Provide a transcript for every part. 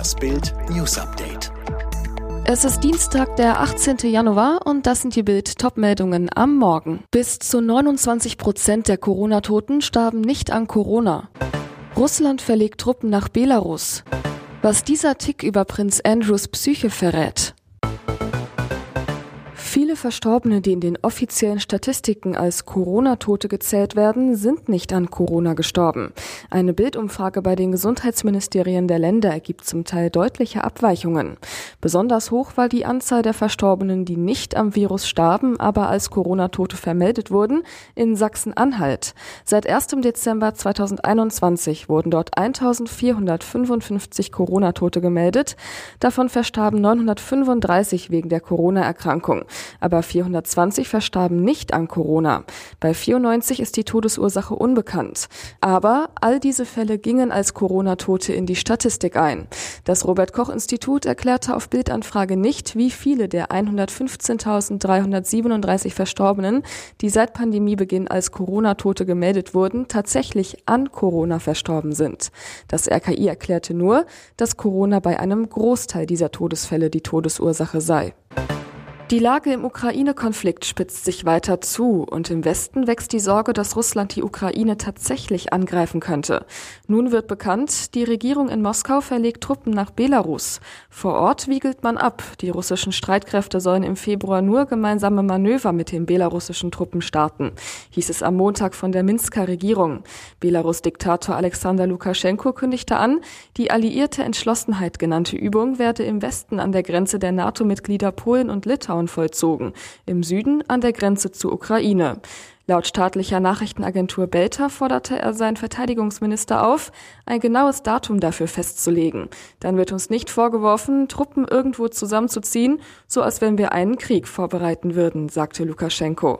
Das Bild News Update. Es ist Dienstag, der 18. Januar und das sind die Bild-Top-Meldungen am Morgen. Bis zu 29 Prozent der Corona-Toten starben nicht an Corona. Russland verlegt Truppen nach Belarus. Was dieser Tick über Prinz Andrews Psyche verrät. Viele Verstorbene, die in den offiziellen Statistiken als Corona-Tote gezählt werden, sind nicht an Corona gestorben. Eine Bildumfrage bei den Gesundheitsministerien der Länder ergibt zum Teil deutliche Abweichungen. Besonders hoch war die Anzahl der Verstorbenen, die nicht am Virus starben, aber als Corona-Tote vermeldet wurden, in Sachsen-Anhalt. Seit 1. Dezember 2021 wurden dort 1455 Corona-Tote gemeldet. Davon verstarben 935 wegen der Corona-Erkrankung aber 420 verstarben nicht an Corona. Bei 94 ist die Todesursache unbekannt. Aber all diese Fälle gingen als Corona-Tote in die Statistik ein. Das Robert Koch Institut erklärte auf Bildanfrage nicht, wie viele der 115.337 Verstorbenen, die seit Pandemiebeginn als Corona-Tote gemeldet wurden, tatsächlich an Corona verstorben sind. Das RKI erklärte nur, dass Corona bei einem Großteil dieser Todesfälle die Todesursache sei. Die Lage im Ukraine-Konflikt spitzt sich weiter zu und im Westen wächst die Sorge, dass Russland die Ukraine tatsächlich angreifen könnte. Nun wird bekannt, die Regierung in Moskau verlegt Truppen nach Belarus. Vor Ort wiegelt man ab. Die russischen Streitkräfte sollen im Februar nur gemeinsame Manöver mit den belarussischen Truppen starten, hieß es am Montag von der Minsker Regierung. Belarus-Diktator Alexander Lukaschenko kündigte an, die alliierte Entschlossenheit genannte Übung werde im Westen an der Grenze der NATO-Mitglieder Polen und Litauen Lockdown vollzogen, im Süden an der Grenze zur Ukraine. Laut staatlicher Nachrichtenagentur Belta forderte er seinen Verteidigungsminister auf, ein genaues Datum dafür festzulegen. Dann wird uns nicht vorgeworfen, Truppen irgendwo zusammenzuziehen, so als wenn wir einen Krieg vorbereiten würden, sagte Lukaschenko.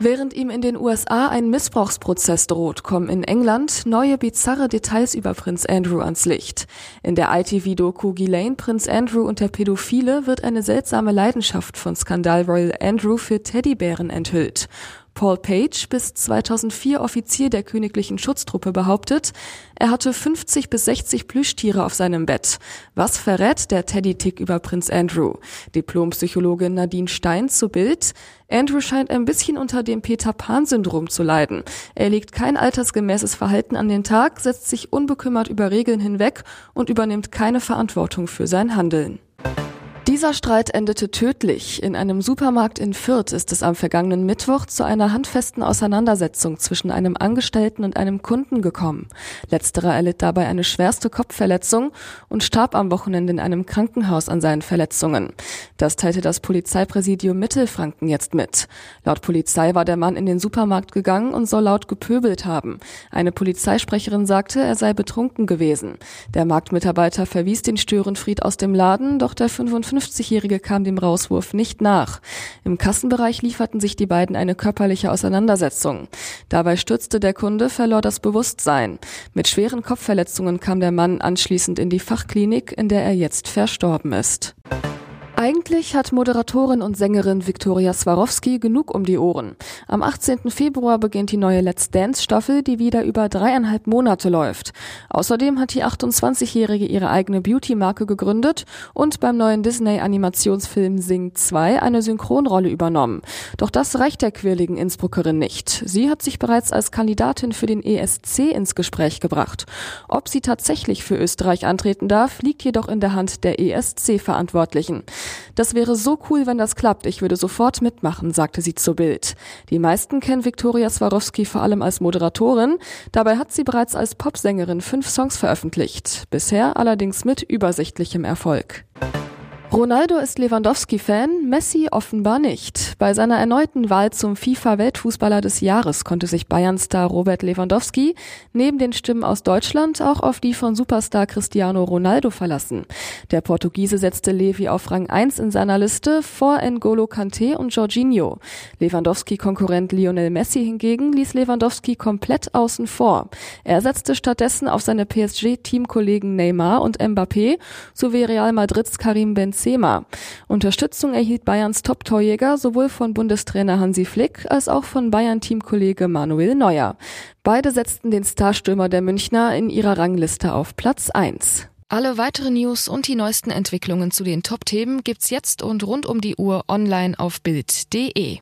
Während ihm in den USA ein Missbrauchsprozess droht, kommen in England neue bizarre Details über Prinz Andrew ans Licht. In der ITV-Doku Ghislaine, Prinz Andrew und der Pädophile wird eine seltsame Leidenschaft von Skandal Royal Andrew für Teddybären enthüllt. Paul Page, bis 2004 Offizier der königlichen Schutztruppe, behauptet, er hatte 50 bis 60 Plüschtiere auf seinem Bett. Was verrät der Teddy-Tick über Prinz Andrew? Diplompsychologin Nadine Stein zu Bild. Andrew scheint ein bisschen unter dem Peter Pan-Syndrom zu leiden. Er legt kein altersgemäßes Verhalten an den Tag, setzt sich unbekümmert über Regeln hinweg und übernimmt keine Verantwortung für sein Handeln. Dieser Streit endete tödlich. In einem Supermarkt in Fürth ist es am vergangenen Mittwoch zu einer handfesten Auseinandersetzung zwischen einem Angestellten und einem Kunden gekommen. Letzterer erlitt dabei eine schwerste Kopfverletzung und starb am Wochenende in einem Krankenhaus an seinen Verletzungen. Das teilte das Polizeipräsidium Mittelfranken jetzt mit. Laut Polizei war der Mann in den Supermarkt gegangen und soll laut gepöbelt haben. Eine Polizeisprecherin sagte, er sei betrunken gewesen. Der Marktmitarbeiter verwies den Störenfried aus dem Laden, doch der 55 50-Jährige kam dem Rauswurf nicht nach. Im Kassenbereich lieferten sich die beiden eine körperliche Auseinandersetzung. Dabei stürzte der Kunde, verlor das Bewusstsein. Mit schweren Kopfverletzungen kam der Mann anschließend in die Fachklinik, in der er jetzt verstorben ist. Eigentlich hat Moderatorin und Sängerin Viktoria Swarovski genug um die Ohren. Am 18. Februar beginnt die neue Let's Dance Staffel, die wieder über dreieinhalb Monate läuft. Außerdem hat die 28-Jährige ihre eigene Beauty-Marke gegründet und beim neuen Disney-Animationsfilm Sing 2 eine Synchronrolle übernommen. Doch das reicht der quirligen Innsbruckerin nicht. Sie hat sich bereits als Kandidatin für den ESC ins Gespräch gebracht. Ob sie tatsächlich für Österreich antreten darf, liegt jedoch in der Hand der ESC-Verantwortlichen. Das wäre so cool, wenn das klappt. Ich würde sofort mitmachen, sagte sie zu Bild. Die meisten kennen Viktoria Swarovski vor allem als Moderatorin. Dabei hat sie bereits als Popsängerin fünf Songs veröffentlicht. Bisher allerdings mit übersichtlichem Erfolg. Ronaldo ist Lewandowski-Fan, Messi offenbar nicht. Bei seiner erneuten Wahl zum FIFA-Weltfußballer des Jahres konnte sich Bayern-Star Robert Lewandowski neben den Stimmen aus Deutschland auch auf die von Superstar Cristiano Ronaldo verlassen. Der Portugiese setzte Levi auf Rang 1 in seiner Liste vor N'Golo Kanté und Jorginho. Lewandowski-Konkurrent Lionel Messi hingegen ließ Lewandowski komplett außen vor. Er setzte stattdessen auf seine PSG-Teamkollegen Neymar und Mbappé sowie Real Madrids Karim Benzema Benzema. Unterstützung erhielt Bayerns Top-Torjäger sowohl von Bundestrainer Hansi Flick als auch von Bayern-Teamkollege Manuel Neuer. Beide setzten den Starstürmer der Münchner in ihrer Rangliste auf Platz 1. Alle weiteren News und die neuesten Entwicklungen zu den Top-Themen gibt's jetzt und rund um die Uhr online auf Bild.de.